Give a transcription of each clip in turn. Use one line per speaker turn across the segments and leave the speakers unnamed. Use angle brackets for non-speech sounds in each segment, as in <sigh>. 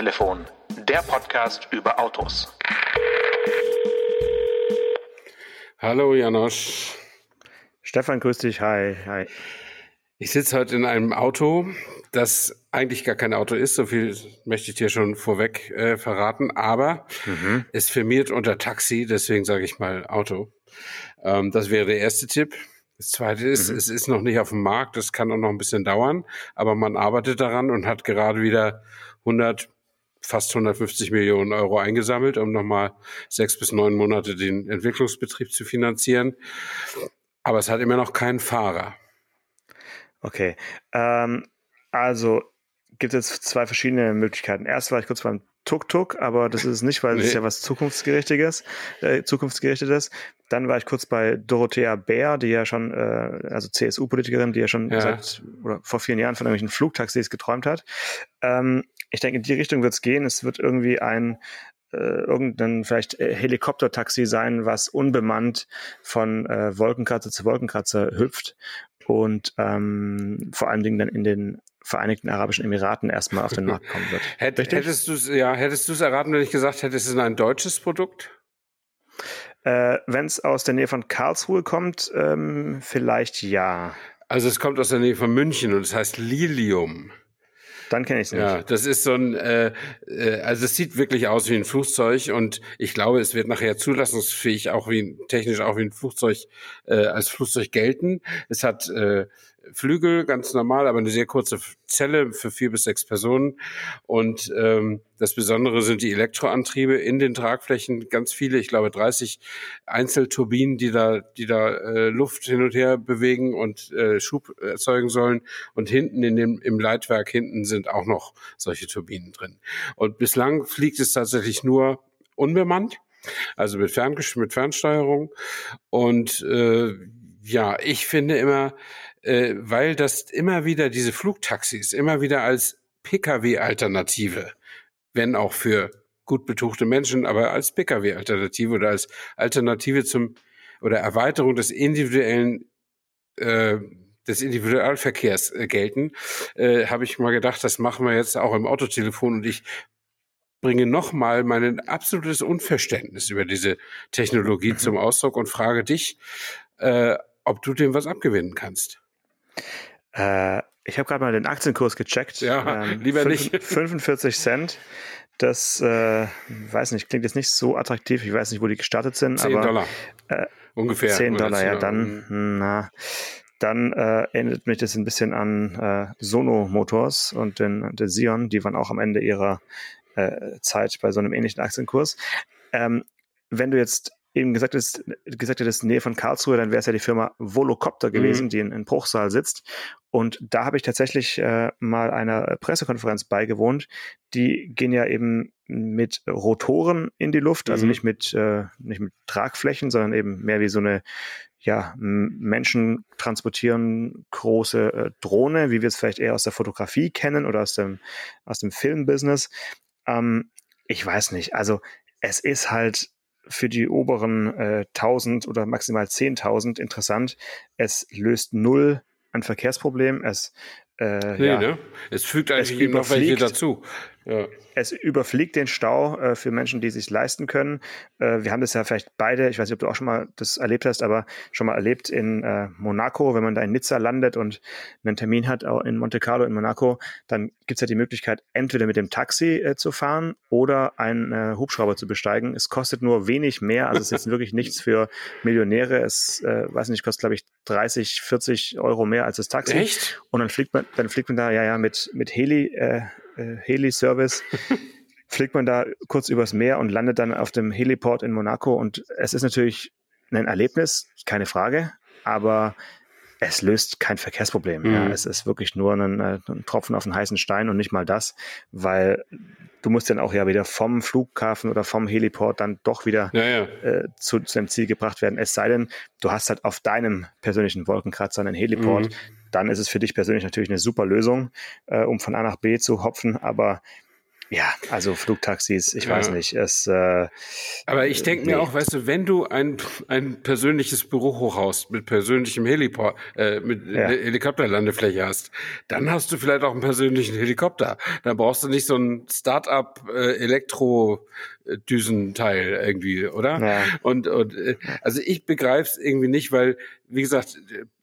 Autotelefon, der Podcast über Autos.
Hallo Janosch.
Stefan, grüß dich. Hi, hi.
Ich sitze heute in einem Auto, das eigentlich gar kein Auto ist, so viel möchte ich dir schon vorweg äh, verraten, aber mhm. es firmiert unter Taxi, deswegen sage ich mal Auto. Ähm, das wäre der erste Tipp. Das zweite ist, mhm. es ist noch nicht auf dem Markt, das kann auch noch ein bisschen dauern, aber man arbeitet daran und hat gerade wieder 100, fast 150 Millionen Euro eingesammelt, um nochmal sechs bis neun Monate den Entwicklungsbetrieb zu finanzieren. Aber es hat immer noch keinen Fahrer.
Okay. Ähm, also gibt es zwei verschiedene Möglichkeiten. Erst war ich kurz beim Tuk-Tuk, aber das ist es nicht, weil es nee. ist ja was Zukunftsgerichtetes, äh, Zukunftsgerichtetes. Dann war ich kurz bei Dorothea Bär, die ja schon, äh, also CSU-Politikerin, die ja schon ja. seit oder vor vielen Jahren von irgendwelchen Flugtaxis geträumt hat. Ähm, ich denke, in die Richtung wird es gehen. Es wird irgendwie ein äh, irgendein vielleicht äh, Helikoptertaxi sein, was unbemannt von äh, Wolkenkratzer zu Wolkenkratzer hüpft und ähm, vor allen Dingen dann in den Vereinigten Arabischen Emiraten erstmal auf den Markt kommen wird. <laughs>
hättest du es ja, hättest du es erraten, wenn ich gesagt hätte, es ist ein deutsches Produkt?
Äh, wenn es aus der Nähe von Karlsruhe kommt, ähm, vielleicht ja.
Also es kommt aus der Nähe von München und es heißt Lilium.
Dann kenne ich es nicht.
Ja, das ist so ein, äh, äh, also es sieht wirklich aus wie ein Flugzeug und ich glaube, es wird nachher zulassungsfähig auch wie technisch auch wie ein Flugzeug äh, als Flugzeug gelten. Es hat äh, Flügel, ganz normal, aber eine sehr kurze Zelle für vier bis sechs Personen. Und ähm, das Besondere sind die Elektroantriebe in den Tragflächen, ganz viele, ich glaube 30 Einzelturbinen, die da, die da äh, Luft hin und her bewegen und äh, Schub erzeugen sollen. Und hinten in dem, im Leitwerk hinten sind auch noch solche Turbinen drin. Und bislang fliegt es tatsächlich nur unbemannt. Also mit, Ferngesch mit Fernsteuerung. Und äh, ja, ich finde immer, äh, weil das immer wieder diese Flugtaxis immer wieder als Pkw-Alternative, wenn auch für gut betuchte Menschen, aber als Pkw-Alternative oder als Alternative zum oder Erweiterung des individuellen äh, des Individualverkehrs äh, gelten, äh, habe ich mal gedacht, das machen wir jetzt auch im Autotelefon und ich bringe nochmal mein absolutes Unverständnis über diese Technologie mhm. zum Ausdruck und frage dich, äh, ob du dem was abgewinnen kannst.
Äh, ich habe gerade mal den Aktienkurs gecheckt.
Ja, ähm, lieber 5, nicht. <laughs>
45 Cent. Das, äh, weiß nicht, klingt jetzt nicht so attraktiv. Ich weiß nicht, wo die gestartet sind. 10 aber,
Dollar. Äh, Ungefähr.
10 Dollar, ja, dann, na, dann äh, erinnert mich das ein bisschen an äh, Sono Motors und den, den Sion. Die waren auch am Ende ihrer äh, Zeit bei so einem ähnlichen Aktienkurs. Ähm, wenn du jetzt eben gesagt ist, gesagt hättest, Nähe von Karlsruhe, dann wäre es ja die Firma Volocopter gewesen, mhm. die in, in Bruchsal sitzt. Und da habe ich tatsächlich äh, mal einer Pressekonferenz beigewohnt. Die gehen ja eben mit Rotoren in die Luft, also mhm. nicht mit äh, nicht mit Tragflächen, sondern eben mehr wie so eine ja Menschen transportieren große äh, Drohne, wie wir es vielleicht eher aus der Fotografie kennen oder aus dem aus dem Filmbusiness. Ähm, ich weiß nicht. Also es ist halt für die oberen äh, 1000 oder maximal 10.000 interessant. Es löst null ein Verkehrsproblem. Es
äh, nee, ja, ne? Es fügt eigentlich es noch welche dazu.
Ja. Es überfliegt den Stau äh, für Menschen, die sich leisten können. Äh, wir haben das ja vielleicht beide, ich weiß nicht, ob du auch schon mal das erlebt hast, aber schon mal erlebt in äh, Monaco, wenn man da in Nizza landet und einen Termin hat, auch in Monte Carlo in Monaco, dann gibt's ja die Möglichkeit, entweder mit dem Taxi äh, zu fahren oder einen äh, Hubschrauber zu besteigen. Es kostet nur wenig mehr, also es ist jetzt <laughs> wirklich nichts für Millionäre. Es, äh, weiß nicht, kostet, glaube ich, 30, 40 Euro mehr als das Taxi.
Echt?
Und dann fliegt man, dann fliegt man da ja ja mit, mit Heli, äh, Heli-Service, <laughs> fliegt man da kurz übers Meer und landet dann auf dem Heliport in Monaco. Und es ist natürlich ein Erlebnis, keine Frage, aber es löst kein Verkehrsproblem. Mhm. Ja. Es ist wirklich nur ein, äh, ein, Tropfen auf den heißen Stein und nicht mal das, weil du musst dann auch ja wieder vom Flughafen oder vom Heliport dann doch wieder
ja, ja.
Äh, zu, zu dem Ziel gebracht werden. Es sei denn, du hast halt auf deinem persönlichen Wolkenkratzer einen Heliport, mhm dann ist es für dich persönlich natürlich eine super Lösung, äh, um von A nach B zu hopfen. Aber Ja, also Flugtaxis, ich ja. weiß nicht. Es, äh,
Aber ich denke nee. mir auch, weißt du, wenn du ein, ein persönliches Bürohochhaus mit persönlichem Heliport, äh, mit ja. Helikopterlandefläche hast, dann hast du vielleicht auch einen persönlichen Helikopter. Dann brauchst du nicht so ein Start-up äh, Elektro-Düsenteil irgendwie, oder? Ja. Und, und äh, also ich begreife es irgendwie nicht, weil, wie gesagt,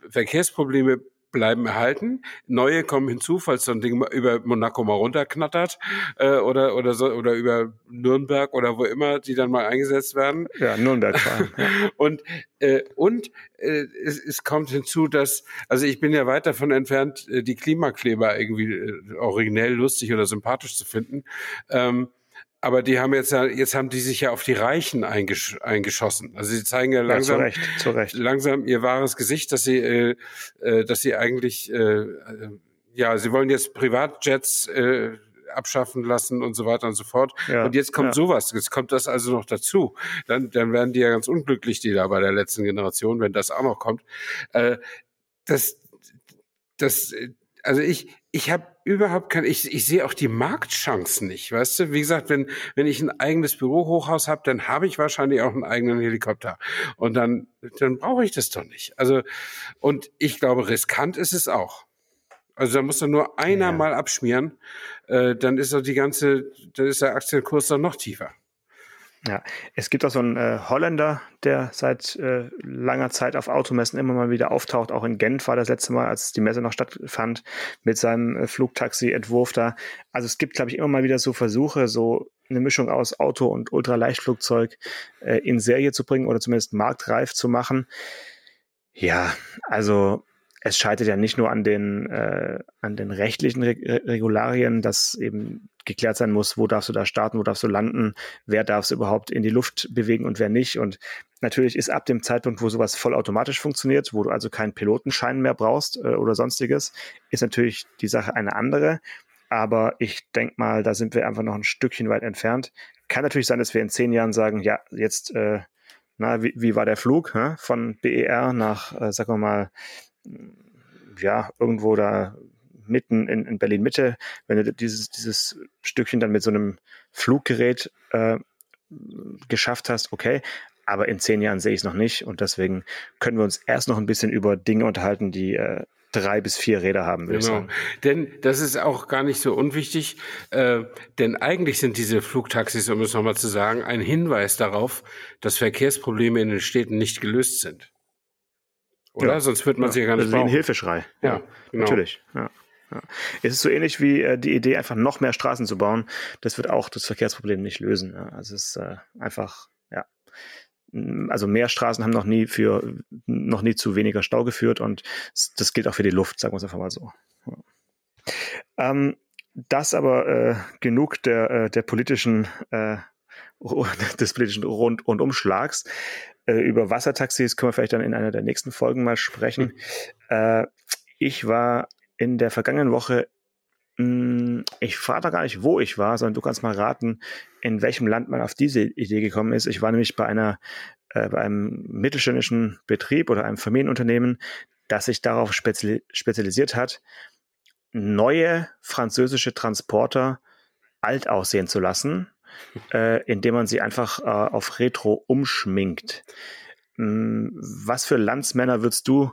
Verkehrsprobleme bleiben erhalten. Neue kommen hinzu, falls so ein Ding über Monaco mal runterknattert äh, oder oder so oder über Nürnberg oder wo immer die dann mal eingesetzt werden.
Ja, Nürnberg vor allem. Ja. <laughs>
und äh, und äh, es, es kommt hinzu, dass also ich bin ja weit davon entfernt, äh, die Klimakleber irgendwie äh, originell lustig oder sympathisch zu finden. Ähm, aber die haben jetzt ja, jetzt haben die sich ja auf die Reichen eingesch eingeschossen. Also sie zeigen ja langsam, ja, zu Recht, zu Recht. langsam ihr wahres Gesicht, dass sie, äh, äh, dass sie eigentlich, äh, äh, ja, sie wollen jetzt Privatjets äh, abschaffen lassen und so weiter und so fort. Ja, und jetzt kommt ja. sowas, jetzt kommt das also noch dazu. Dann, dann werden die ja ganz unglücklich, die da bei der letzten Generation, wenn das auch noch kommt. Äh, das, das, also ich, ich habe überhaupt kein, ich, ich sehe auch die Marktchancen nicht, weißt du? Wie gesagt, wenn, wenn ich ein eigenes Bürohochhaus habe, dann habe ich wahrscheinlich auch einen eigenen Helikopter. Und dann, dann brauche ich das doch nicht. Also, und ich glaube, riskant ist es auch. Also da muss doch nur einer ja. mal abschmieren, äh, dann ist doch die ganze, dann ist der Aktienkurs dann noch tiefer.
Ja, es gibt auch so einen äh, Holländer, der seit äh, langer Zeit auf Automessen immer mal wieder auftaucht. Auch in Genf war das letzte Mal, als die Messe noch stattfand, mit seinem äh, Flugtaxi-Entwurf da. Also es gibt, glaube ich, immer mal wieder so Versuche, so eine Mischung aus Auto und Ultraleichtflugzeug äh, in Serie zu bringen oder zumindest marktreif zu machen. Ja, also es scheitert ja nicht nur an den, äh, an den rechtlichen Re Regularien, dass eben geklärt sein muss, wo darfst du da starten, wo darfst du landen, wer darf es überhaupt in die Luft bewegen und wer nicht. Und natürlich ist ab dem Zeitpunkt, wo sowas vollautomatisch funktioniert, wo du also keinen Pilotenschein mehr brauchst äh, oder sonstiges, ist natürlich die Sache eine andere. Aber ich denke mal, da sind wir einfach noch ein Stückchen weit entfernt. Kann natürlich sein, dass wir in zehn Jahren sagen, ja, jetzt, äh, na, wie, wie war der Flug hä? von BER nach, äh, sagen wir mal, ja, irgendwo da mitten in, in Berlin Mitte, wenn du dieses, dieses Stückchen dann mit so einem Fluggerät äh, geschafft hast, okay. Aber in zehn Jahren sehe ich es noch nicht und deswegen können wir uns erst noch ein bisschen über Dinge unterhalten, die äh, drei bis vier Räder haben, würde genau.
Denn das ist auch gar nicht so unwichtig, äh, denn eigentlich sind diese Flugtaxis, um es nochmal zu sagen, ein Hinweis darauf, dass Verkehrsprobleme in den Städten nicht gelöst sind. Oder? Ja. Sonst wird man ja. sie ja gar nicht
also brauchen. ein Hilfeschrei. Ja, ja genau. natürlich. Ja. Ja. Es ist so ähnlich wie äh, die Idee, einfach noch mehr Straßen zu bauen. Das wird auch das Verkehrsproblem nicht lösen. Ja. Also es ist äh, einfach, ja. Also mehr Straßen haben noch nie für noch nie zu weniger Stau geführt und das gilt auch für die Luft, sagen wir es einfach mal so. Ja. Ähm, das aber äh, genug der, äh, der politischen äh, <laughs> des politischen Rund Rundumschlags. Äh, über Wassertaxis können wir vielleicht dann in einer der nächsten Folgen mal sprechen. Mhm. Äh, ich war in der vergangenen Woche, mh, hm, ich frage da gar nicht, wo ich war, sondern du kannst mal raten, in welchem Land man auf diese Idee gekommen ist. Ich war nämlich bei einer, äh, bei einem mittelständischen Betrieb oder einem Familienunternehmen, das sich darauf speziali spezialisiert hat, neue französische Transporter alt aussehen zu lassen <laughs> äh, indem man sie einfach äh, auf Retro umschminkt. Hm, was für Landsmänner würdest du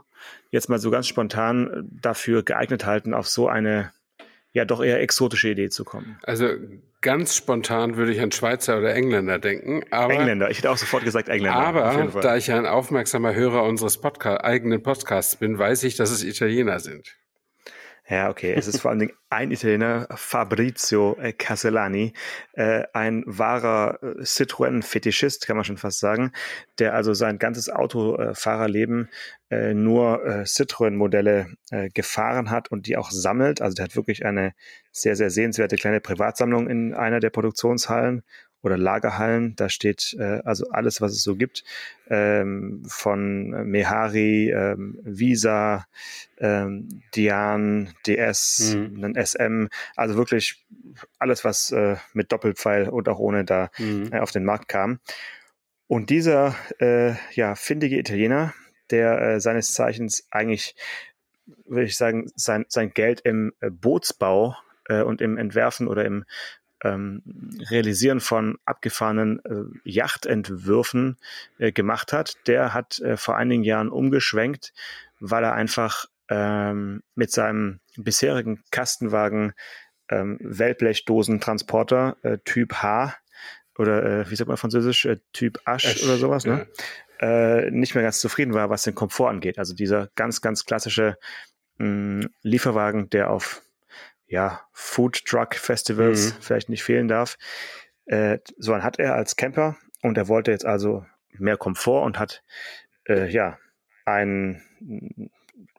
jetzt mal so ganz spontan dafür geeignet halten, auf so eine ja doch eher exotische Idee zu kommen?
Also ganz spontan würde ich an Schweizer oder Engländer denken. Aber,
Engländer, ich hätte auch sofort gesagt Engländer.
Aber da ich ein aufmerksamer Hörer unseres Podca eigenen Podcasts bin, weiß ich, dass es Italiener sind.
Ja, okay. Es ist vor allen Dingen ein Italiener, Fabrizio äh, Castellani, äh, ein wahrer äh, Citroën-Fetischist, kann man schon fast sagen, der also sein ganzes Autofahrerleben äh, nur äh, Citroën-Modelle äh, gefahren hat und die auch sammelt. Also der hat wirklich eine sehr, sehr sehenswerte kleine Privatsammlung in einer der Produktionshallen oder Lagerhallen. Da steht äh, also alles, was es so gibt, ähm, von Mehari, ähm, Visa, ähm, Dian, DS, mhm. ein SM, also wirklich alles, was äh, mit Doppelpfeil und auch ohne da mhm. äh, auf den Markt kam. Und dieser äh, ja, findige Italiener, der äh, seines Zeichens eigentlich, würde ich sagen, sein, sein Geld im äh, Bootsbau äh, und im Entwerfen oder im ähm, Realisieren von abgefahrenen äh, Yachtentwürfen äh, gemacht hat, der hat äh, vor einigen Jahren umgeschwenkt, weil er einfach ähm, mit seinem bisherigen Kastenwagen ähm, Wellblechdosentransporter äh, Typ H oder äh, wie sagt man französisch, äh, Typ Asch, Asch oder sowas, ne? Ja. Äh, nicht mehr ganz zufrieden war, was den Komfort angeht. Also dieser ganz, ganz klassische mh, Lieferwagen, der auf ja, Food Truck Festivals mhm. vielleicht nicht fehlen darf. Äh, so einen hat er als Camper und er wollte jetzt also mehr Komfort und hat äh, ja einen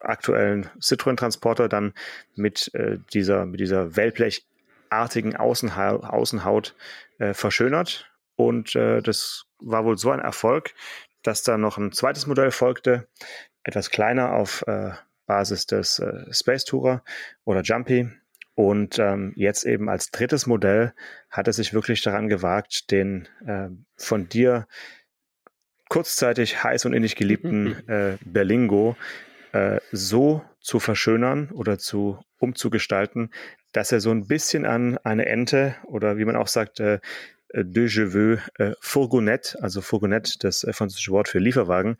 aktuellen Citroën Transporter dann mit äh, dieser mit dieser Wellblechartigen Außenha Außenhaut äh, verschönert und äh, das war wohl so ein Erfolg, dass da noch ein zweites Modell folgte, etwas kleiner auf äh, Basis des äh, Space Tourer oder Jumpy und ähm, jetzt eben als drittes Modell hat er sich wirklich daran gewagt, den äh, von dir kurzzeitig heiß und innig geliebten <laughs> äh, Berlingo äh, so zu verschönern oder zu umzugestalten, dass er so ein bisschen an eine Ente oder wie man auch sagt, äh, de Jeveux äh, Fourgonnette, also Fourgonnette, das äh, französische Wort für Lieferwagen,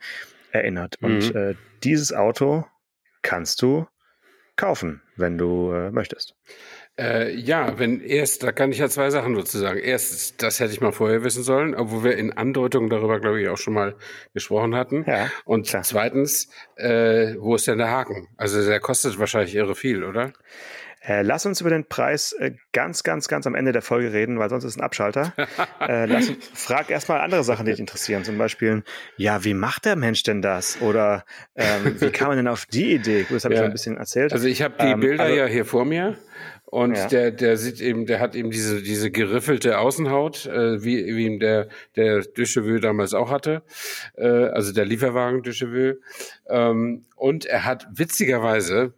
erinnert. Mhm. Und äh, dieses Auto kannst du kaufen, wenn du äh, möchtest.
Äh, ja, wenn erst, da kann ich ja zwei Sachen dazu sagen. Erstens, das hätte ich mal vorher wissen sollen, obwohl wir in Andeutungen darüber, glaube ich, auch schon mal gesprochen hatten. Ja, Und klar. zweitens, äh, wo ist denn der Haken? Also der kostet wahrscheinlich irre viel, oder?
Äh, lass uns über den Preis äh, ganz, ganz, ganz am Ende der Folge reden, weil sonst ist ein Abschalter. <laughs> äh, lass, frag erstmal andere Sachen, die dich interessieren. Zum Beispiel, ja, wie macht der Mensch denn das? Oder ähm, wie kam man denn auf die Idee? Gut, das habe ja. ich schon ein bisschen erzählt.
Also ich habe die ähm, Bilder also, ja hier vor mir. Und ja. der, der sieht eben, der hat eben diese, diese geriffelte Außenhaut, äh, wie, wie ihm der, der Ducheveux damals auch hatte. Äh, also der Lieferwagen Ducheveux. Ähm, und er hat witzigerweise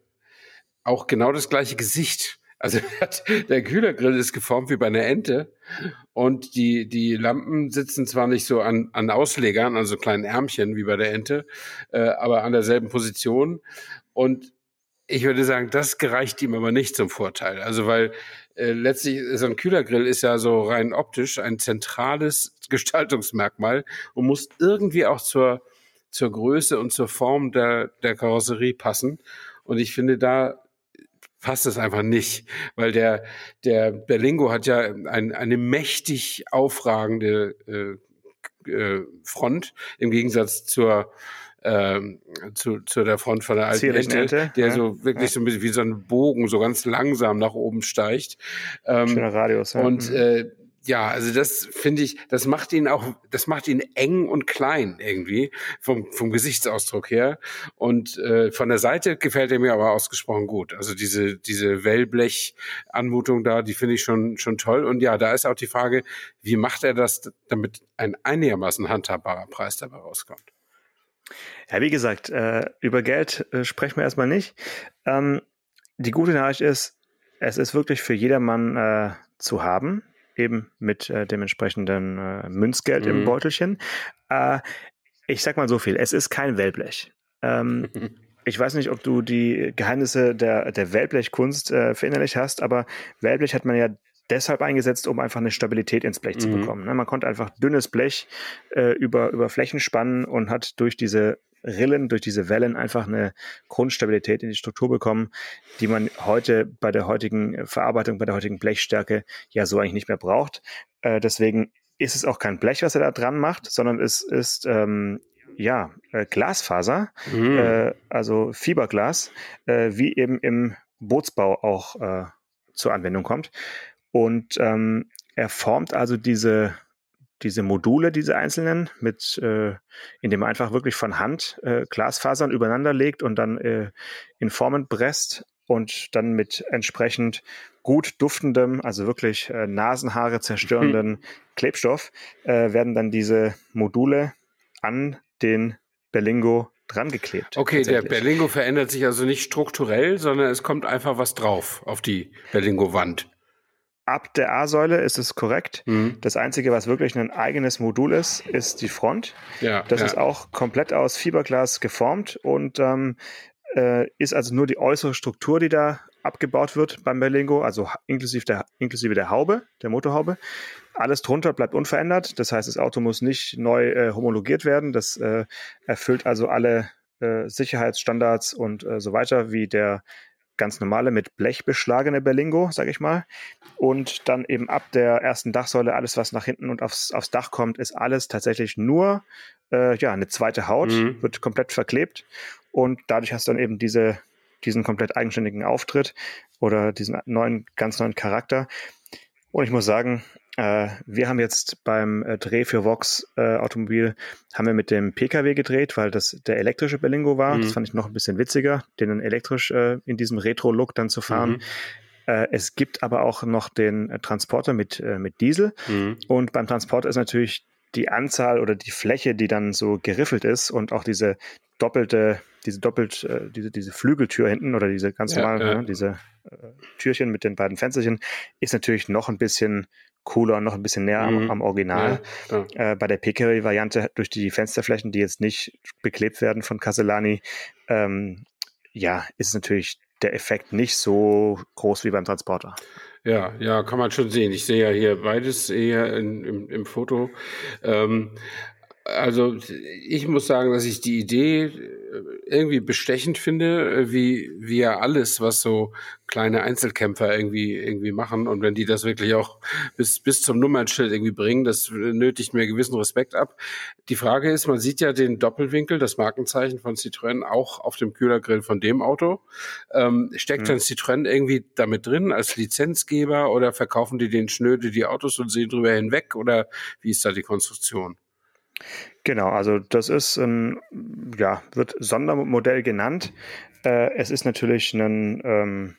auch genau das gleiche Gesicht. Also <laughs> der Kühlergrill ist geformt wie bei einer Ente und die, die Lampen sitzen zwar nicht so an, an Auslegern, also kleinen Ärmchen wie bei der Ente, äh, aber an derselben Position. Und ich würde sagen, das gereicht ihm aber nicht zum Vorteil. Also weil äh, letztlich so ein Kühlergrill ist ja so rein optisch ein zentrales Gestaltungsmerkmal und muss irgendwie auch zur, zur Größe und zur Form der, der Karosserie passen. Und ich finde, da passt es einfach nicht, weil der, der Berlingo hat ja ein, eine mächtig aufragende äh, äh, Front im Gegensatz zur ähm, zu, zu der Front von der alten Ente, Ente, der ja. so wirklich ja. so ein bisschen wie so ein Bogen so ganz langsam nach oben steigt.
Ähm, Schöner Radius.
Ja. Und mhm. äh, ja, also das finde ich, das macht ihn auch, das macht ihn eng und klein irgendwie vom, vom Gesichtsausdruck her. Und äh, von der Seite gefällt er mir aber ausgesprochen gut. Also diese, diese Wellblech-Anmutung da, die finde ich schon, schon toll. Und ja, da ist auch die Frage, wie macht er das, damit ein einigermaßen handhabbarer Preis dabei rauskommt?
Ja, wie gesagt, äh, über Geld äh, sprechen wir erstmal nicht. Ähm, die gute Nachricht ist, es ist wirklich für jedermann äh, zu haben eben mit äh, dem entsprechenden äh, Münzgeld mhm. im Beutelchen. Äh, ich sag mal so viel, es ist kein Wellblech. Ähm, <laughs> ich weiß nicht, ob du die Geheimnisse der, der Wellblechkunst äh, verinnerlicht hast, aber Wellblech hat man ja deshalb eingesetzt, um einfach eine Stabilität ins Blech mhm. zu bekommen. Ne? Man konnte einfach dünnes Blech äh, über, über Flächen spannen und hat durch diese Rillen, durch diese Wellen einfach eine Grundstabilität in die Struktur bekommen, die man heute bei der heutigen Verarbeitung, bei der heutigen Blechstärke ja so eigentlich nicht mehr braucht. Äh, deswegen ist es auch kein Blech, was er da dran macht, sondern es ist ähm, ja äh, Glasfaser, mhm. äh, also Fiberglas, äh, wie eben im Bootsbau auch äh, zur Anwendung kommt. Und ähm, er formt also diese diese Module, diese einzelnen, mit, äh, indem man einfach wirklich von Hand äh, Glasfasern übereinander legt und dann äh, in Formen presst und dann mit entsprechend gut duftendem, also wirklich äh, Nasenhaare zerstörenden mhm. <laughs> Klebstoff, äh, werden dann diese Module an den Berlingo dran geklebt.
Okay, der Berlingo verändert sich also nicht strukturell, sondern es kommt einfach was drauf auf die Berlingo-Wand
ab der A-Säule ist es korrekt. Mhm. Das Einzige, was wirklich ein eigenes Modul ist, ist die Front. Ja, das ja. ist auch komplett aus Fiberglas geformt und ähm, äh, ist also nur die äußere Struktur, die da abgebaut wird beim Berlingo, also inklusive der, inklusive der Haube, der Motorhaube. Alles drunter bleibt unverändert. Das heißt, das Auto muss nicht neu äh, homologiert werden. Das äh, erfüllt also alle äh, Sicherheitsstandards und äh, so weiter, wie der ganz normale mit Blech beschlagene Berlingo, sage ich mal. Und dann eben ab der ersten Dachsäule alles, was nach hinten und aufs, aufs Dach kommt, ist alles tatsächlich nur äh, ja eine zweite Haut, mhm. wird komplett verklebt und dadurch hast du dann eben diese diesen komplett eigenständigen Auftritt oder diesen neuen, ganz neuen Charakter. Und ich muss sagen, wir haben jetzt beim äh, Dreh für Vox äh, Automobil haben wir mit dem PKW gedreht, weil das der elektrische Berlingo war. Mhm. Das fand ich noch ein bisschen witziger, den dann elektrisch äh, in diesem Retro-Look dann zu fahren. Mhm. Äh, es gibt aber auch noch den äh, Transporter mit, mit Diesel. Mhm. Und beim Transporter ist natürlich die Anzahl oder die Fläche, die dann so geriffelt ist und auch diese doppelte, diese doppelt, äh, diese, diese Flügeltür hinten oder diese ganz ja, normale, ja. Ne, diese äh, Türchen mit den beiden Fensterchen, ist natürlich noch ein bisschen cooler, noch ein bisschen näher mhm. am, am, Original. Ja, äh, bei der Pkw-Variante durch die Fensterflächen, die jetzt nicht beklebt werden von Castellani, ähm, ja, ist natürlich der Effekt nicht so groß wie beim Transporter.
Ja, ja, kann man schon sehen. Ich sehe ja hier beides eher in, im, im Foto. Ähm, also ich muss sagen, dass ich die Idee äh, irgendwie bestechend finde, äh, wie, wie ja alles, was so kleine Einzelkämpfer irgendwie, irgendwie machen. Und wenn die das wirklich auch bis, bis zum Nummernschild irgendwie bringen, das nötigt mir gewissen Respekt ab. Die Frage ist, man sieht ja den Doppelwinkel, das Markenzeichen von Citroën auch auf dem Kühlergrill von dem Auto. Ähm, steckt mhm. dann Citroën irgendwie damit drin als Lizenzgeber oder verkaufen die den schnöde die Autos und sehen drüber hinweg oder wie ist da die Konstruktion?
Genau, also das ist ein, ja, wird Sondermodell genannt. Äh, es ist natürlich ein ähm,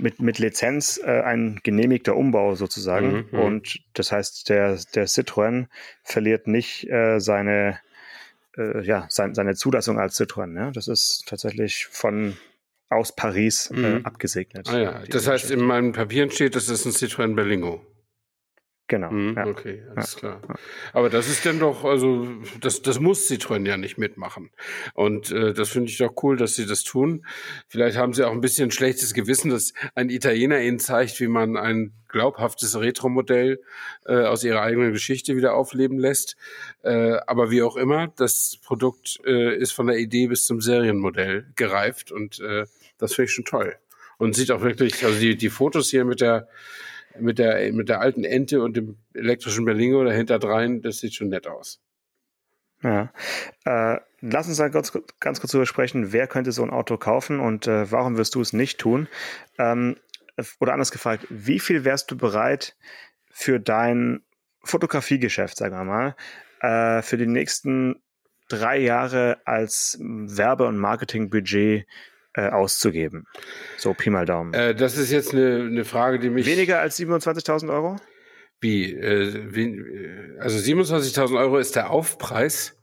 mit, mit Lizenz äh, ein genehmigter Umbau sozusagen. Mhm, mhm, Und das heißt, der, der Citroën verliert nicht äh, seine, äh, ja, sein, seine Zulassung als Citroën. Ja? Das ist tatsächlich von aus Paris äh, mhm. abgesegnet.
Ah, ja. Das heißt, in meinen Papieren steht, das ist ein Citroën Berlingo.
Genau.
Mhm, ja. Okay, alles ja. klar. Aber das ist dann doch, also das, das muss Citroën ja nicht mitmachen. Und äh, das finde ich doch cool, dass sie das tun. Vielleicht haben sie auch ein bisschen schlechtes Gewissen, dass ein Italiener ihnen zeigt, wie man ein glaubhaftes Retro-Modell äh, aus ihrer eigenen Geschichte wieder aufleben lässt. Äh, aber wie auch immer, das Produkt äh, ist von der Idee bis zum Serienmodell gereift und äh, das finde ich schon toll. Und sieht auch wirklich, also die, die Fotos hier mit der mit der, mit der alten Ente und dem elektrischen Berlingo dahinter drein, das sieht schon nett aus.
Ja. Äh, lass uns dann ganz, ganz kurz darüber sprechen, wer könnte so ein Auto kaufen und äh, warum wirst du es nicht tun? Ähm, oder anders gefragt, wie viel wärst du bereit für dein Fotografiegeschäft, sagen wir mal, äh, für die nächsten drei Jahre als Werbe- und Marketingbudget äh, auszugeben. So Pi mal Daumen.
Äh, das ist jetzt eine, eine Frage, die mich.
Weniger als 27.000 Euro?
Wie? Äh, wie also 27.000 Euro ist der Aufpreis.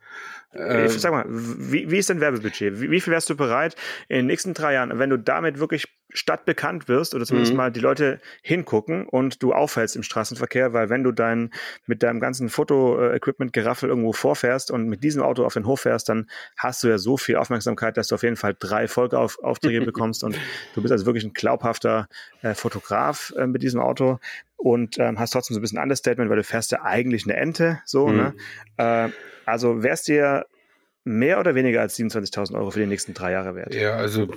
Ähm, Sag mal, wie, wie ist dein Werbebudget? Wie, wie, viel wärst du bereit in den nächsten drei Jahren, wenn du damit wirklich stadtbekannt wirst oder zumindest mhm. mal die Leute hingucken und du auffällst im Straßenverkehr, weil wenn du dein mit deinem ganzen Foto-Equipment Geraffel irgendwo vorfährst und mit diesem Auto auf den Hof fährst, dann hast du ja so viel Aufmerksamkeit, dass du auf jeden Fall drei Folgeaufträge <laughs> bekommst und du bist also wirklich ein glaubhafter äh, Fotograf äh, mit diesem Auto und ähm, hast trotzdem so ein bisschen Understatement, weil du fährst ja eigentlich eine Ente, so, mhm. ne? Äh, also wärst dir mehr oder weniger als 27.000 Euro für die nächsten drei Jahre wert?
Ja, also,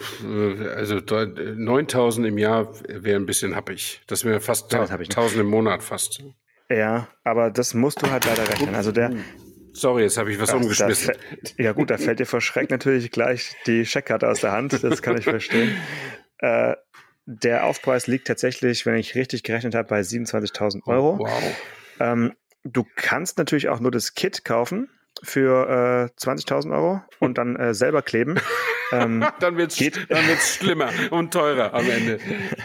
also 9.000 im Jahr wäre ein bisschen happig. Das wäre fast ja, 1.000 im Monat fast.
Ja, aber das musst du halt leider rechnen. Also der,
Sorry, jetzt habe ich was das, umgeschmissen.
Ja gut, da fällt dir vor Schreck natürlich gleich die Scheckkarte aus der Hand. Das kann ich verstehen. <laughs> Äh, der Aufpreis liegt tatsächlich, wenn ich richtig gerechnet habe, bei 27.000 Euro. Oh, wow. Ähm, du kannst natürlich auch nur das Kit kaufen für äh, 20.000 Euro und dann äh, selber kleben. <laughs>
Ähm, dann wird es schlimmer und teurer am Ende.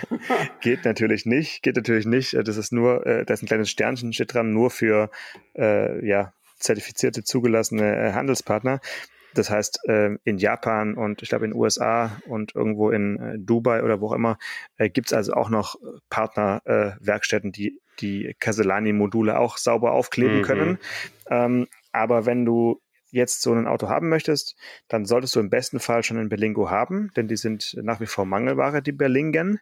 <laughs>
geht natürlich nicht, geht natürlich nicht. Das ist nur, äh, da ist ein kleines Sternchen steht dran, nur für äh, ja, zertifizierte, zugelassene äh, Handelspartner. Das heißt, äh, in Japan und ich glaube in den USA und irgendwo in äh, Dubai oder wo auch immer äh, gibt es also auch noch Partnerwerkstätten, äh, die die Castellani-Module auch sauber aufkleben mhm. können. Ähm, aber wenn du jetzt so ein Auto haben möchtest, dann solltest du im besten Fall schon ein Berlingo haben, denn die sind nach wie vor Mangelware, die Berlingen.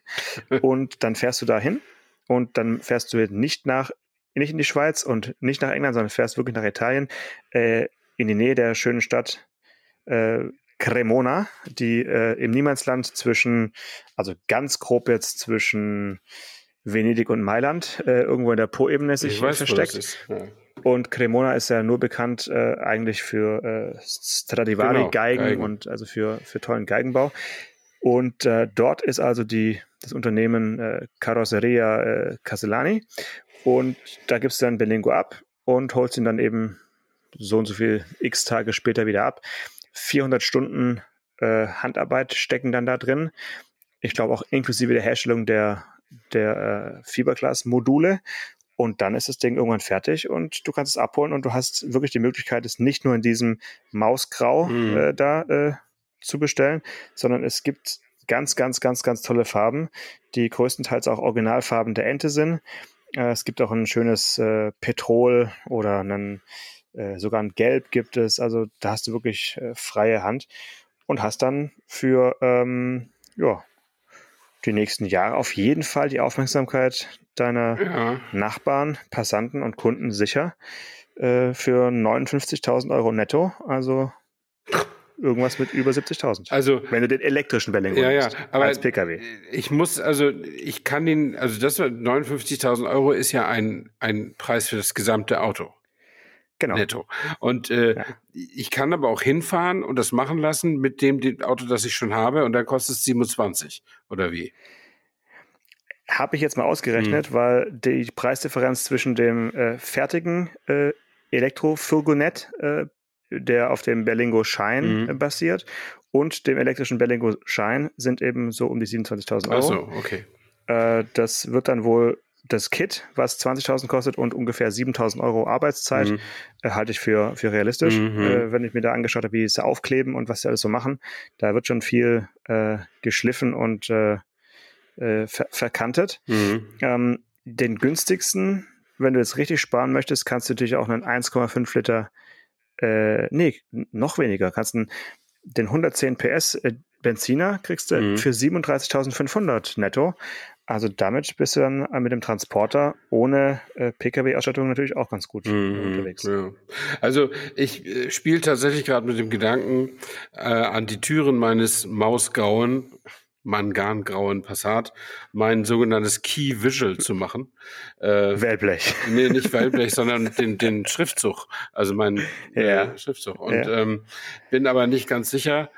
<laughs> und dann fährst du dahin und dann fährst du nicht nach, nicht in die Schweiz und nicht nach England, sondern fährst wirklich nach Italien, äh, in die Nähe der schönen Stadt äh, Cremona, die äh, im Niemandsland zwischen, also ganz grob jetzt zwischen Venedig und Mailand, äh, irgendwo in der Po-Ebene sich weiß, versteckt. Ja. Und Cremona ist ja nur bekannt äh, eigentlich für äh, Stradivari-Geigen genau, und also für, für tollen Geigenbau. Und äh, dort ist also die, das Unternehmen äh, Carrozzeria äh, Castellani. Und da gibst du dann Berlingo ab und holst ihn dann eben so und so viel x Tage später wieder ab. 400 Stunden äh, Handarbeit stecken dann da drin. Ich glaube auch inklusive der Herstellung der, der äh, Fiberglas-Module. Und dann ist das Ding irgendwann fertig und du kannst es abholen und du hast wirklich die Möglichkeit, es nicht nur in diesem Mausgrau mhm. äh, da äh, zu bestellen, sondern es gibt ganz, ganz, ganz, ganz tolle Farben, die größtenteils auch Originalfarben der Ente sind. Äh, es gibt auch ein schönes äh, Petrol oder einen, äh, sogar ein Gelb gibt es. Also da hast du wirklich äh, freie Hand und hast dann für ähm, ja, die nächsten Jahre auf jeden Fall die Aufmerksamkeit deiner ja. Nachbarn, Passanten und Kunden sicher äh, für 59.000 Euro netto. Also irgendwas mit über 70.000.
Also
wenn du den elektrischen Berlingo
ja, ja, aber
als PKW.
Ich muss also ich kann den also das 59.000 Euro ist ja ein ein Preis für das gesamte Auto.
Genau.
Netto. Und äh, ja. ich kann aber auch hinfahren und das machen lassen mit dem, dem Auto, das ich schon habe, und dann kostet es 27 oder wie?
Habe ich jetzt mal ausgerechnet, hm. weil die Preisdifferenz zwischen dem äh, fertigen äh, Elektro-Furgonett, äh, der auf dem Berlingo Shine mhm. Äh, basiert, und dem elektrischen Berlingo Shine sind eben so um die 27.000 Euro. Ach
so, okay.
Äh, das wird dann wohl das Kit, was 20.000 kostet und ungefähr 7.000 Euro Arbeitszeit, mhm. äh, halte ich für, für realistisch. Mhm. Äh, wenn ich mir da angeschaut habe, wie sie aufkleben und was sie alles so machen, da wird schon viel äh, geschliffen und äh, äh, ver verkantet. Mhm. Ähm, den günstigsten, wenn du jetzt richtig sparen möchtest, kannst du natürlich auch einen 1,5 Liter, äh, nee, noch weniger, kannst einen, den 110 PS Benziner kriegst du mhm. für 37.500 netto. Also damit bist du dann mit dem Transporter ohne äh, Pkw-Ausstattung natürlich auch ganz gut mhm, unterwegs.
Ja. Also ich äh, spiele tatsächlich gerade mit dem Gedanken, äh, an die Türen meines mausgrauen, mangangrauen Passat mein sogenanntes Key Visual zu machen.
Äh, Wellblech.
Nee, nicht Wellblech, sondern den, den Schriftzug. Also mein ja. äh, Schriftzug. Und ja. ähm, bin aber nicht ganz sicher,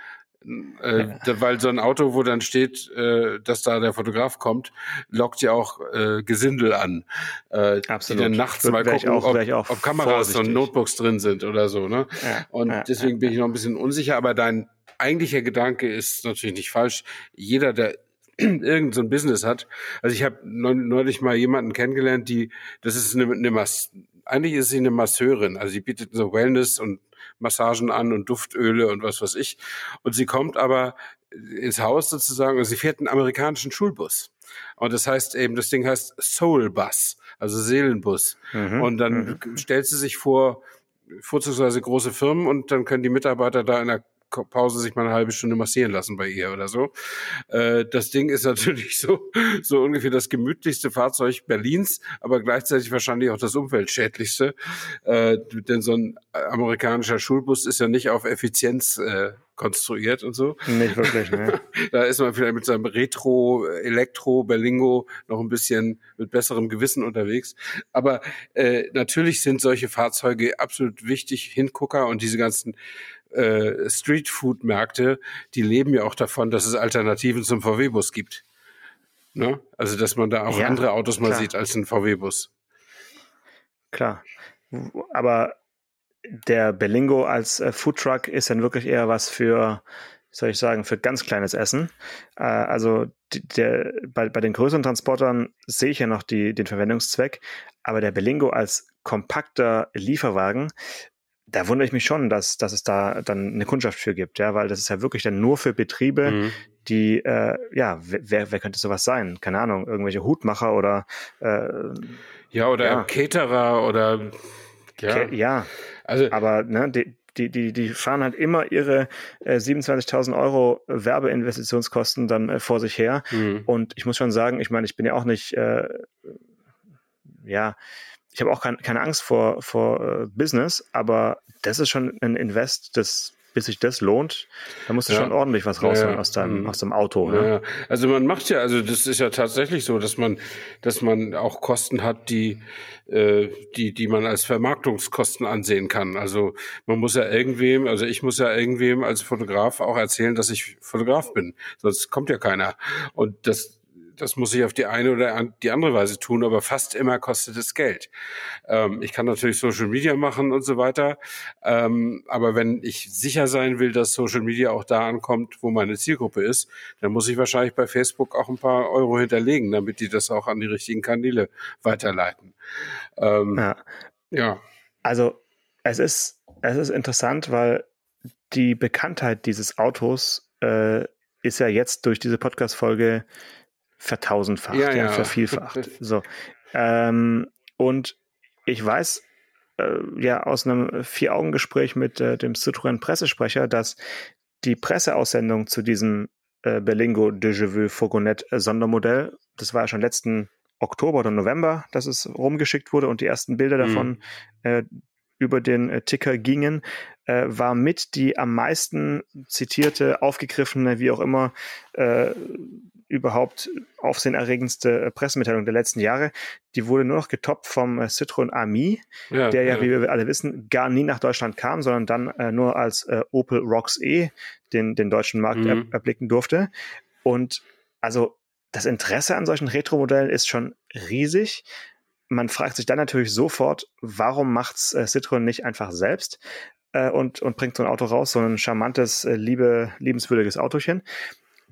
äh, ja. weil so ein Auto, wo dann steht, äh, dass da der Fotograf kommt, lockt ja auch äh, Gesindel an. Äh, Absolut. Die dann nachts mal gucken, auch, ob, ob, Kameras vorsichtig. und Notebooks drin sind oder so. Ne? Ja. Und ja, deswegen bin ich noch ein bisschen unsicher, aber dein eigentlicher Gedanke ist natürlich nicht falsch. Jeder, der <clears throat> irgend so ein Business hat. Also ich habe neulich mal jemanden kennengelernt, die, das ist eine, eine Mas eigentlich ist sie eine Masseurin, also sie bietet so Wellness und Massagen an und Duftöle und was weiß ich. Und sie kommt aber ins Haus sozusagen und sie fährt einen amerikanischen Schulbus. Und das heißt eben, das Ding heißt Soul Bus, also Seelenbus. Mhm. Und dann mhm. stellt sie sich vor, vorzugsweise große Firmen und dann können die Mitarbeiter da in der Pause sich mal eine halbe Stunde massieren lassen bei ihr oder so. Äh, das Ding ist natürlich <laughs> so, so ungefähr das gemütlichste Fahrzeug Berlins, aber gleichzeitig wahrscheinlich auch das umweltschädlichste. Äh, denn so ein amerikanischer Schulbus ist ja nicht auf Effizienz äh, konstruiert und so.
Nicht wirklich, ne? <laughs>
da ist man vielleicht mit seinem Retro, Elektro, Berlingo noch ein bisschen mit besserem Gewissen unterwegs. Aber äh, natürlich sind solche Fahrzeuge absolut wichtig, Hingucker und diese ganzen äh, Streetfood-Märkte, die leben ja auch davon, dass es Alternativen zum VW-Bus gibt. Ne? Also, dass man da auch ja, andere Autos mal klar. sieht als ein VW-Bus.
Klar. Aber der Berlingo als äh, Foodtruck ist dann wirklich eher was für, soll ich sagen, für ganz kleines Essen. Äh, also die, der, bei, bei den größeren Transportern sehe ich ja noch die, den Verwendungszweck, aber der Berlingo als kompakter Lieferwagen da wundere ich mich schon, dass, dass es da dann eine Kundschaft für gibt, ja, weil das ist ja wirklich dann nur für Betriebe, mhm. die, äh, ja, wer, wer könnte sowas sein? Keine Ahnung, irgendwelche Hutmacher oder
äh, ja, oder ja. Caterer oder
ja. ja. Also, aber ne, die, die, die, die fahren halt immer ihre äh, 27.000 Euro Werbeinvestitionskosten dann äh, vor sich her. Mhm. Und ich muss schon sagen, ich meine, ich bin ja auch nicht, äh, ja, ich habe auch kein, keine Angst vor, vor äh, Business, aber das ist schon ein Invest, das bis sich das lohnt, da musst du ja. schon ordentlich was rausholen ja, aus deinem, mhm. aus dem Auto. Ne?
Also man macht ja, also das ist ja tatsächlich so, dass man, dass man auch Kosten hat, die, äh, die, die man als Vermarktungskosten ansehen kann. Also man muss ja irgendwem, also ich muss ja irgendwem als Fotograf auch erzählen, dass ich Fotograf bin. Sonst kommt ja keiner. Und das, das muss ich auf die eine oder die andere Weise tun, aber fast immer kostet es Geld. Ähm, ich kann natürlich Social Media machen und so weiter, ähm, aber wenn ich sicher sein will, dass Social Media auch da ankommt, wo meine Zielgruppe ist, dann muss ich wahrscheinlich bei Facebook auch ein paar Euro hinterlegen, damit die das auch an die richtigen Kanäle weiterleiten.
Ähm, ja. ja. Also es ist, es ist interessant, weil die Bekanntheit dieses Autos äh, ist ja jetzt durch diese Podcast-Folge vertausendfacht, ja, ja. vervielfacht. so. Ähm, und ich weiß äh, ja aus einem Vier-Augen-Gespräch mit äh, dem Citroën-Pressesprecher, dass die Presseaussendung zu diesem äh, Berlingo de Jeveux Fourgonette äh, Sondermodell, das war ja schon letzten Oktober oder November, dass es rumgeschickt wurde und die ersten Bilder davon mhm. äh, über den äh, Ticker gingen, äh, war mit die am meisten zitierte, aufgegriffene, wie auch immer, äh, überhaupt aufsehenerregendste äh, Pressemitteilung der letzten Jahre. Die wurde nur noch getoppt vom äh, Citroën Ami, ja, der ja, ja, wie wir alle wissen, gar nie nach Deutschland kam, sondern dann äh, nur als äh, Opel Rocks E den, den deutschen Markt mhm. er, erblicken durfte. Und also das Interesse an solchen Retro-Modellen ist schon riesig. Man fragt sich dann natürlich sofort, warum macht's äh, Citroën nicht einfach selbst? Äh, und, und bringt so ein Auto raus, so ein charmantes, äh, liebe, liebenswürdiges Autochen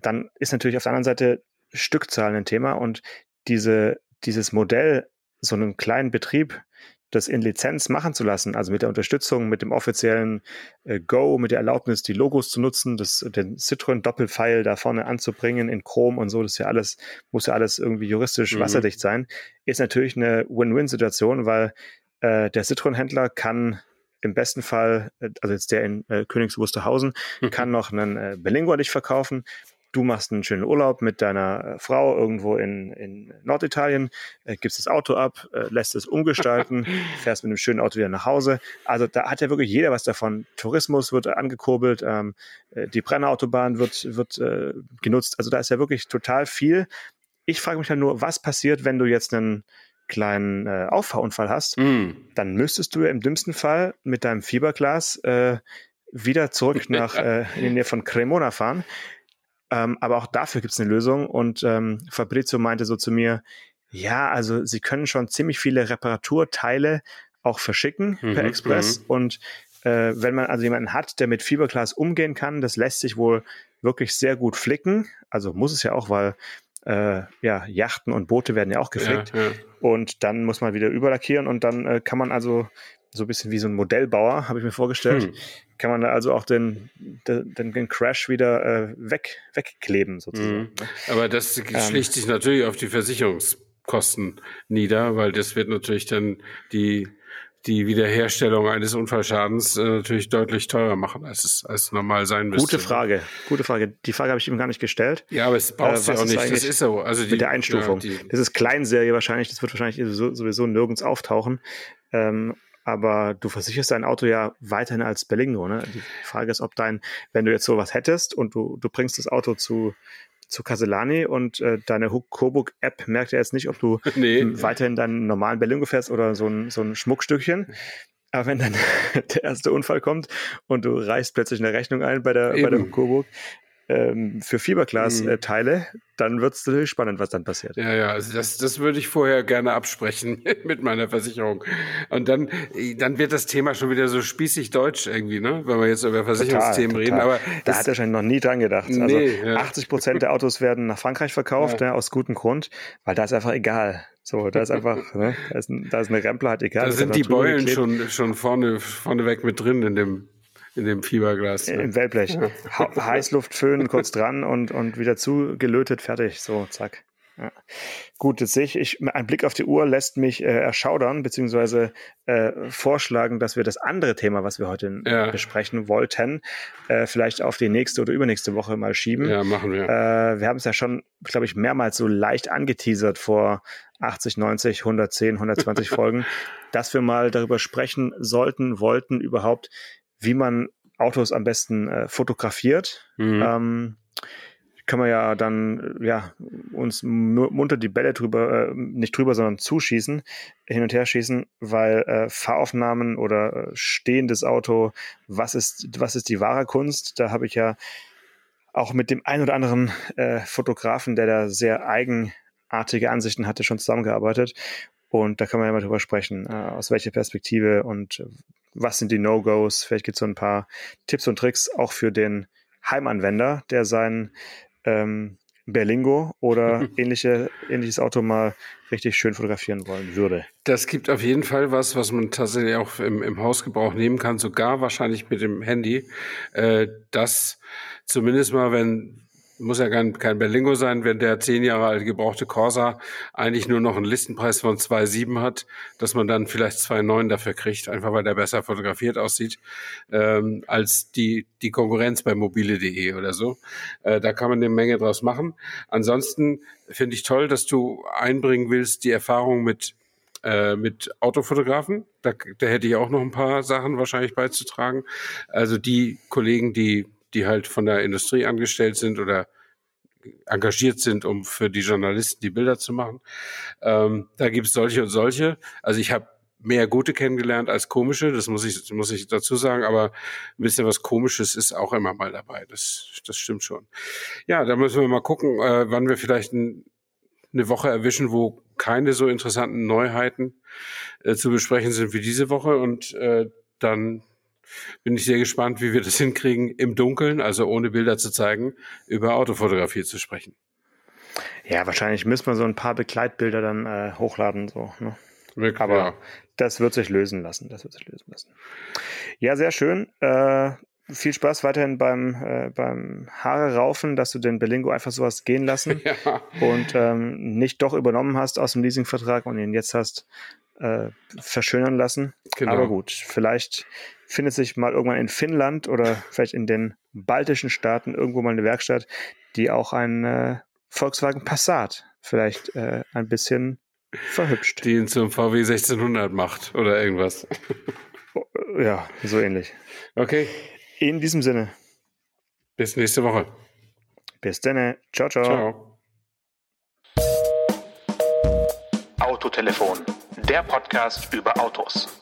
dann ist natürlich auf der anderen Seite Stückzahlen ein Thema und diese, dieses Modell, so einen kleinen Betrieb, das in Lizenz machen zu lassen, also mit der Unterstützung, mit dem offiziellen äh, Go, mit der Erlaubnis, die Logos zu nutzen, das, den Citroën Doppelpfeil da vorne anzubringen in Chrom und so, das ist ja alles, muss ja alles irgendwie juristisch mhm. wasserdicht sein, ist natürlich eine Win-Win-Situation, weil äh, der Citroën-Händler kann im besten Fall, äh, also jetzt der in äh, Königs Wusterhausen, mhm. kann noch einen äh, Berlingo an dich verkaufen du machst einen schönen Urlaub mit deiner äh, Frau irgendwo in, in Norditalien, äh, gibst das Auto ab, äh, lässt es umgestalten, <laughs> fährst mit einem schönen Auto wieder nach Hause. Also da hat ja wirklich jeder was davon. Tourismus wird angekurbelt, ähm, äh, die Brennerautobahn wird, wird äh, genutzt. Also da ist ja wirklich total viel. Ich frage mich halt nur, was passiert, wenn du jetzt einen kleinen äh, Auffahrunfall hast, mm. dann müsstest du im dümmsten Fall mit deinem Fieberglas äh, wieder zurück <laughs> nach äh, in die Nähe von Cremona fahren. Ähm, aber auch dafür gibt es eine Lösung. Und ähm, Fabrizio meinte so zu mir, ja, also sie können schon ziemlich viele Reparaturteile auch verschicken mhm, per Express. Mhm. Und äh, wenn man also jemanden hat, der mit Fiberglas umgehen kann, das lässt sich wohl wirklich sehr gut flicken. Also muss es ja auch, weil äh, ja, Yachten und Boote werden ja auch geflickt. Ja, ja. Und dann muss man wieder überlackieren und dann äh, kann man also so ein bisschen wie so ein Modellbauer, habe ich mir vorgestellt, hm. kann man da also auch den, den, den Crash wieder äh, weg, wegkleben sozusagen. Hm.
Aber das ähm. schlicht sich natürlich auf die Versicherungskosten nieder, weil das wird natürlich dann die die Wiederherstellung eines Unfallschadens äh, natürlich deutlich teurer machen, als es als normal sein müsste.
Gute Frage, gute Frage. Die Frage habe ich ihm gar nicht gestellt.
Ja, aber es braucht äh, ja auch nicht. Das ist so. Also
die, mit der Einstufung. Ja, die, das ist Kleinserie wahrscheinlich. Das wird wahrscheinlich sowieso, sowieso nirgends auftauchen. Ähm, aber du versicherst dein Auto ja weiterhin als Berlingo. Ne? Die Frage ist, ob dein, wenn du jetzt sowas hättest und du, du bringst das Auto zu, zu Castellani und äh, deine Coburg-App merkt ja jetzt nicht, ob du <laughs> nee. weiterhin deinen normalen Berlingo fährst oder so ein, so ein Schmuckstückchen. Aber wenn dann <laughs> der erste Unfall kommt und du reichst plötzlich eine Rechnung ein bei der, bei der Coburg, ähm, für Fiberglas-Teile, mhm. dann wird es natürlich spannend, was dann passiert.
Ja, ja, also das, das würde ich vorher gerne absprechen <laughs> mit meiner Versicherung. Und dann, dann wird das Thema schon wieder so spießig deutsch irgendwie, ne? Wenn wir jetzt über Versicherungsthemen total, total. reden.
Aber da hat er schon noch nie dran gedacht. Also nee, also ja. 80 Prozent der Autos werden nach Frankreich verkauft, ja. ne, aus gutem Grund, weil da ist einfach egal. So, da ist einfach, <laughs> ne, da ist, ein, da ist eine Rempler, hat egal.
Da sind die Beulen schon, schon vorne, vorneweg mit drin in dem in dem Fieberglas.
Ne? Im Wellblech. Heißluft föhnen, kurz dran und, und wieder zugelötet, fertig. So, zack. Ja. Gut, jetzt sehe ich, ich, ein Blick auf die Uhr lässt mich äh, erschaudern, beziehungsweise äh, vorschlagen, dass wir das andere Thema, was wir heute ja. besprechen wollten, äh, vielleicht auf die nächste oder übernächste Woche mal schieben.
Ja, machen wir.
Äh, wir haben es ja schon, glaube ich, mehrmals so leicht angeteasert vor 80, 90, 110, 120 Folgen, dass wir mal darüber sprechen sollten, wollten überhaupt, wie man Autos am besten äh, fotografiert. Mhm. Ähm, kann man ja dann ja uns munter die Bälle drüber, äh, nicht drüber, sondern zuschießen, hin und her schießen, weil äh, Fahraufnahmen oder äh, stehendes Auto, was ist, was ist die wahre Kunst? Da habe ich ja auch mit dem ein oder anderen äh, Fotografen, der da sehr eigenartige Ansichten hatte, schon zusammengearbeitet. Und da kann man ja mal drüber sprechen, äh, aus welcher Perspektive und was sind die No-Gos. Vielleicht gibt es so ein paar Tipps und Tricks auch für den Heimanwender, der sein ähm, Berlingo oder <laughs> ähnliche, ähnliches Auto mal richtig schön fotografieren wollen würde.
Das gibt auf jeden Fall was, was man tatsächlich auch im, im Hausgebrauch nehmen kann, sogar wahrscheinlich mit dem Handy. Äh, das zumindest mal, wenn muss ja kein, kein Berlingo sein, wenn der zehn Jahre alte gebrauchte Corsa eigentlich nur noch einen Listenpreis von 2,7 hat, dass man dann vielleicht 2,9 dafür kriegt, einfach weil der besser fotografiert aussieht, ähm, als die, die Konkurrenz bei mobile.de oder so. Äh, da kann man eine Menge draus machen. Ansonsten finde ich toll, dass du einbringen willst, die Erfahrung mit äh, mit Autofotografen. Da, da hätte ich auch noch ein paar Sachen wahrscheinlich beizutragen. Also die Kollegen, die die halt von der Industrie angestellt sind oder engagiert sind, um für die Journalisten die Bilder zu machen. Ähm, da gibt es solche und solche. Also ich habe mehr gute kennengelernt als komische, das muss ich, muss ich dazu sagen, aber ein bisschen was Komisches ist auch immer mal dabei. Das, das stimmt schon. Ja, da müssen wir mal gucken, äh, wann wir vielleicht ein, eine Woche erwischen, wo keine so interessanten Neuheiten äh, zu besprechen sind wie diese Woche und äh, dann bin ich sehr gespannt, wie wir das hinkriegen, im Dunkeln, also ohne Bilder zu zeigen, über Autofotografie zu sprechen.
Ja, wahrscheinlich müssen wir so ein paar Begleitbilder dann äh, hochladen, so. Ne? Wirklich, Aber ja. das wird sich lösen lassen. Das wird sich lösen lassen. Ja, sehr schön. Äh, viel Spaß weiterhin beim, äh, beim Haare raufen, dass du den Berlingo einfach so hast gehen lassen <laughs> ja. und ähm, nicht doch übernommen hast aus dem Leasingvertrag und ihn jetzt hast äh, verschönern lassen. Genau. Aber gut, vielleicht findet sich mal irgendwann in Finnland oder <laughs> vielleicht in den baltischen Staaten irgendwo mal eine Werkstatt, die auch ein äh, Volkswagen Passat vielleicht äh, ein bisschen verhübscht.
Die ihn zum VW 1600 macht oder irgendwas.
Oh, ja, so ähnlich.
Okay.
In diesem Sinne.
Bis nächste Woche.
Bis dann. Ciao, ciao. Ciao.
Autotelefon, der Podcast über Autos